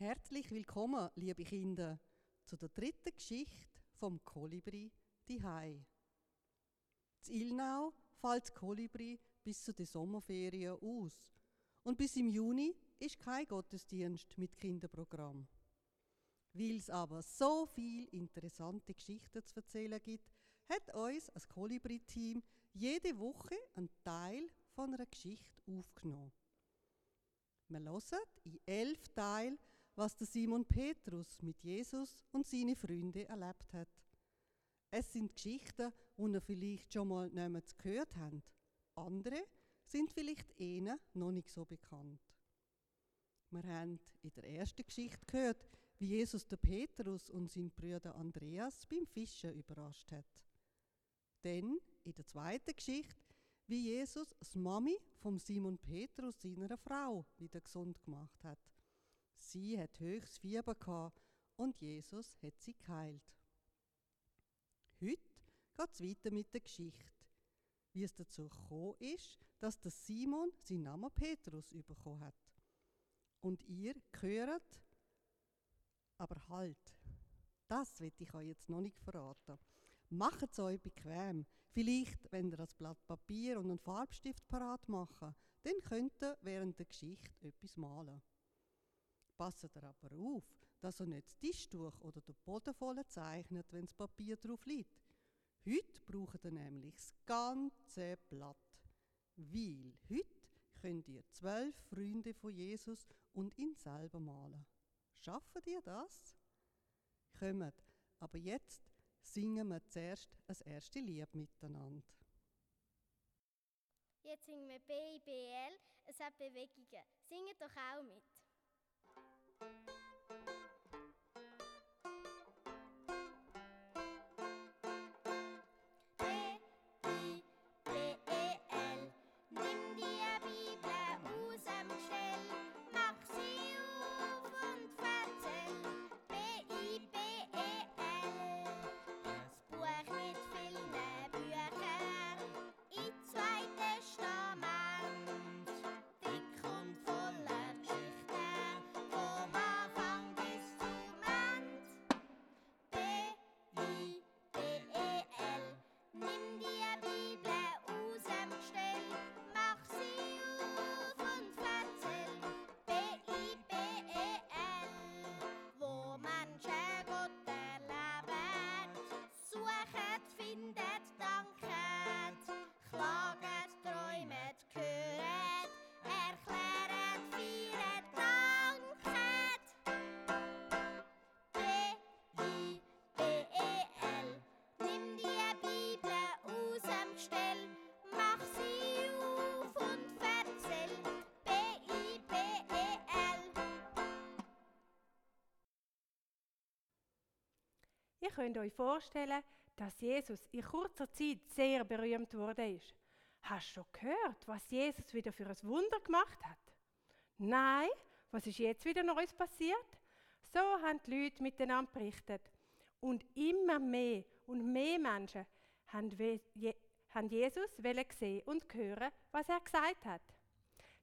Herzlich willkommen, liebe Kinder, zu der dritten Geschichte vom Kolibri die Hai. Z Ilnau fällt das Kolibri bis zu den Sommerferien aus und bis im Juni ist kein Gottesdienst mit Kinderprogramm. Weil es aber so viel interessante Geschichten zu erzählen gibt, hat uns als Kolibri-Team jede Woche einen Teil von einer Geschichte aufgenommen. Wir hören in elf Teilen, was der Simon Petrus mit Jesus und seinen Freunden erlebt hat. Es sind Geschichten, die ihr vielleicht schon mal niemand gehört habt. Andere sind vielleicht ihnen noch nicht so bekannt. Wir haben in der ersten Geschichte gehört, wie Jesus der Petrus und seinen Bruder Andreas beim Fischen überrascht hat. Dann in der zweiten Geschichte, wie Jesus das Mami vom Simon Petrus seiner Frau wieder gesund gemacht hat. Sie hat höchstes Fieber gehabt und Jesus hat sie geheilt. Heute geht es weiter mit der Geschichte, wie es dazu gekommen ist, dass der Simon seinen Namen Petrus bekommen hat. Und ihr gehört, aber halt, das will ich euch jetzt noch nicht verraten. Macht es euch bequem. Vielleicht, wenn ihr das Blatt Papier und einen Farbstift parat machen, dann könnt ihr während der Geschichte etwas malen. Passt ihr aber auf, dass ihr nicht das Tischtuch oder den Boden voll zeichnet, wenn das Papier drauf liegt. Heute braucht ihr nämlich das ganze Blatt. Weil heute könnt ihr zwölf Freunde von Jesus und ihn selber malen. Schaffen ihr das? Kommt, aber jetzt singen wir zuerst das erste Lied miteinander. Jetzt singen wir BIBL, es hat Bewegungen. Singet doch auch mit. Thank you. Ihr könnt euch vorstellen, dass Jesus in kurzer Zeit sehr berühmt wurde. ist. Hast du schon gehört, was Jesus wieder für ein Wunder gemacht hat? Nein, was ist jetzt wieder Neues passiert? So haben die Leute miteinander berichtet. Und immer mehr und mehr Menschen haben haben Jesus wollen sehen und hören, was er gesagt hat.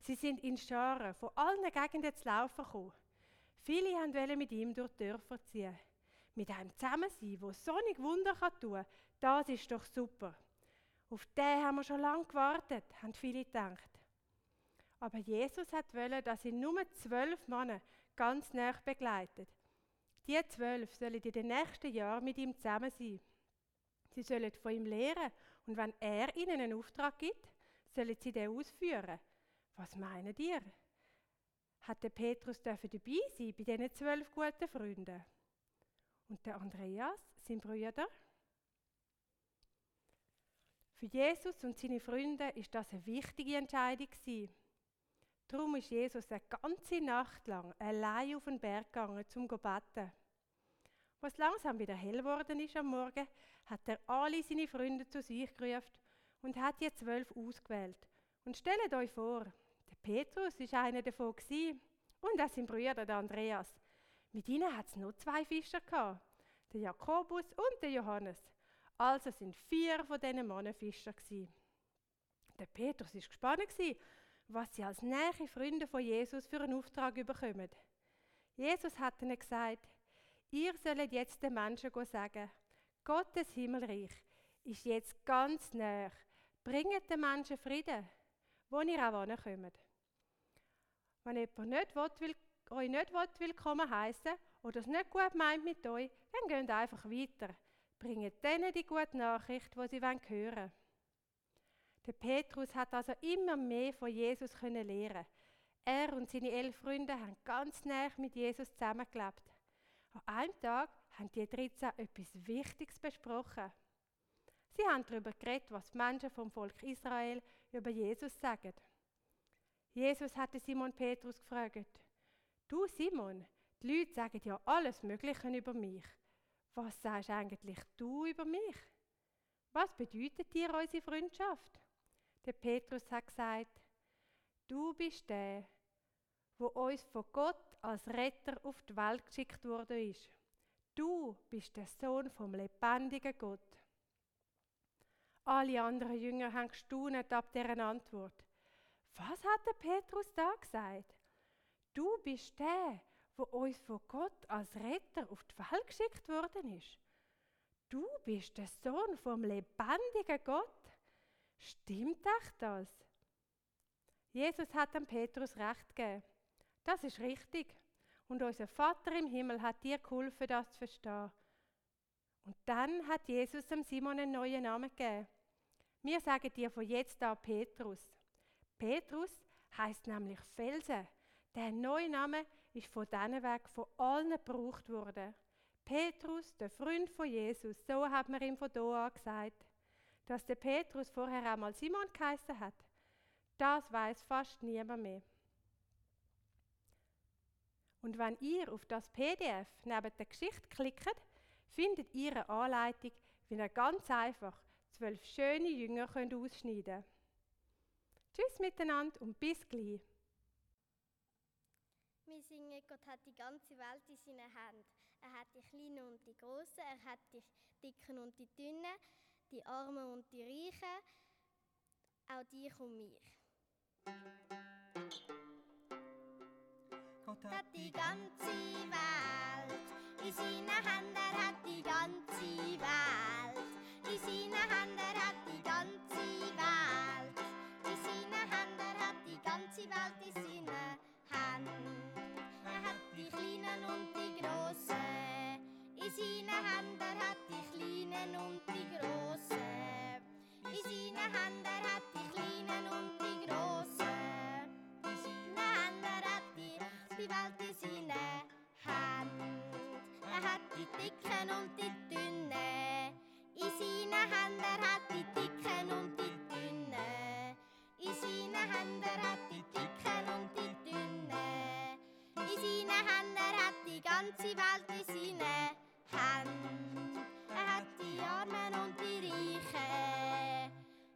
Sie sind in Scharen von allen Gegenden zu laufen gekommen. Viele wollten mit ihm durch die Dörfer ziehen. Mit einem zusammen sein, wo sonnig Wunder kann tun kann, das ist doch super. Auf den haben wir schon lange gewartet, haben viele gedacht. Aber Jesus hat wollen, dass ihn nur zwölf Männer ganz nah begleitet. Die zwölf sollen in den nächsten Jahren mit ihm zusammen sein. Sie sollen von ihm lehren und wenn er ihnen einen Auftrag gibt, sollen sie den ausführen. Was meinen ihr? Hat der Petrus dürfen dabei sein bei diesen zwölf guten Freunden? Und der Andreas, sein Bruder? Für Jesus und seine Freunde ist das eine wichtige Entscheidung. Darum ist Jesus eine ganze Nacht lang allein auf den Berg gegangen, um zu beten. Als langsam wieder hell geworden ist am Morgen, hat er alle seine Freunde zu sich gerufen und hat die zwölf ausgewählt. Und stellt euch vor, der Petrus ist einer davon gewesen, und auch sein Bruder, der Andreas. Mit ihnen hat es noch zwei Fischer gehabt, der Jakobus und der Johannes. Also sind vier von diesen Männern Fischer gewesen. Der Petrus ist gespannt was sie als nähe Freunde von Jesus für einen Auftrag bekommen. Jesus hat ihnen gesagt, ihr sollt jetzt den Menschen sagen, Gottes Himmelreich ist jetzt ganz näher. Bringt den Menschen Frieden, wo ihr auch hinkommt. Wenn jemand nicht will, euch nicht will, willkommen heißen oder es nicht gut meint mit euch, dann geht einfach weiter. Bringt denen die gute Nachricht, die sie hören wollen. Der Petrus hat also immer mehr von Jesus können lernen. Er und seine elf Freunde haben ganz nah mit Jesus zusammengelebt. An einem Tag haben die 13 etwas Wichtiges besprochen. Sie haben darüber geredet, was die Menschen vom Volk Israel über Jesus sagen. Jesus hatte Simon Petrus gefragt: Du Simon, die Leute sagen ja alles Mögliche über mich. Was sagst eigentlich du über mich? Was bedeutet dir unsere Freundschaft? Der Petrus hat gesagt: Du bist der, wo uns von Gott als Retter auf die Welt geschickt worden ist. Du bist der Sohn vom lebendigen Gott. Alle anderen Jünger haben gestaunet ab deren Antwort. Was hat der Petrus da gesagt? Du bist der, wo uns von Gott als Retter auf die Welt geschickt worden ist. Du bist der Sohn vom lebendigen Gott. Stimmt echt das? Jesus hat dem Petrus recht gegeben. Das ist richtig. Und unser Vater im Himmel hat dir geholfen, das zu verstehen. Und dann hat Jesus dem Simon einen neuen Namen gegeben. Wir sagen dir von jetzt an Petrus. Petrus heißt nämlich Felsen. Der neue Name ist von diesen Weg von allen gebraucht worden. Petrus, der Freund von Jesus, so hat man ihm von da an gesagt. Dass der Petrus vorher einmal Simon geheißen hat, das weiß fast niemand mehr. Und wenn ihr auf das PDF neben der Geschichte klickt, findet ihr eine Anleitung, wie ihr ganz einfach zwölf schöne Jünger könnt ausschneiden könnt. Tschüss miteinander und bis gleich. Wir singen, Gott hat die ganze Welt in seinen Händen. Er hat die Kleinen und die Großen, er hat die Dicken und die Dünnen, die Armen und die Reichen, auch dich und mich. Gott hat die ganze Welt in seinen Händen, er hat die ganze Welt in seinen Händen, die, Welt in seinen Händen. Er hat die Dicken und die Dünnen in seinen Händen, er hat die Dicken und die Dünnen in seinen Händen, er hat die Dicken und die Dünnen in seinen Händen, er hat die ganze Welt in seinen Händen. Er hat die Armen und die Reichen.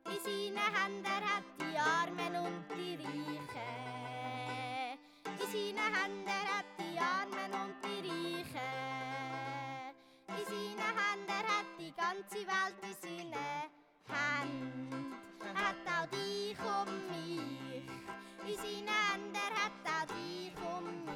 In seinen Händen, er hat die Armen und die Reichen in seinen Händen, hat die Armen und die Reichen in seinen Händen, hat die ganze Welt in seinen Händen. Hat auch dich und mich in seinen Händen, hat auch dich und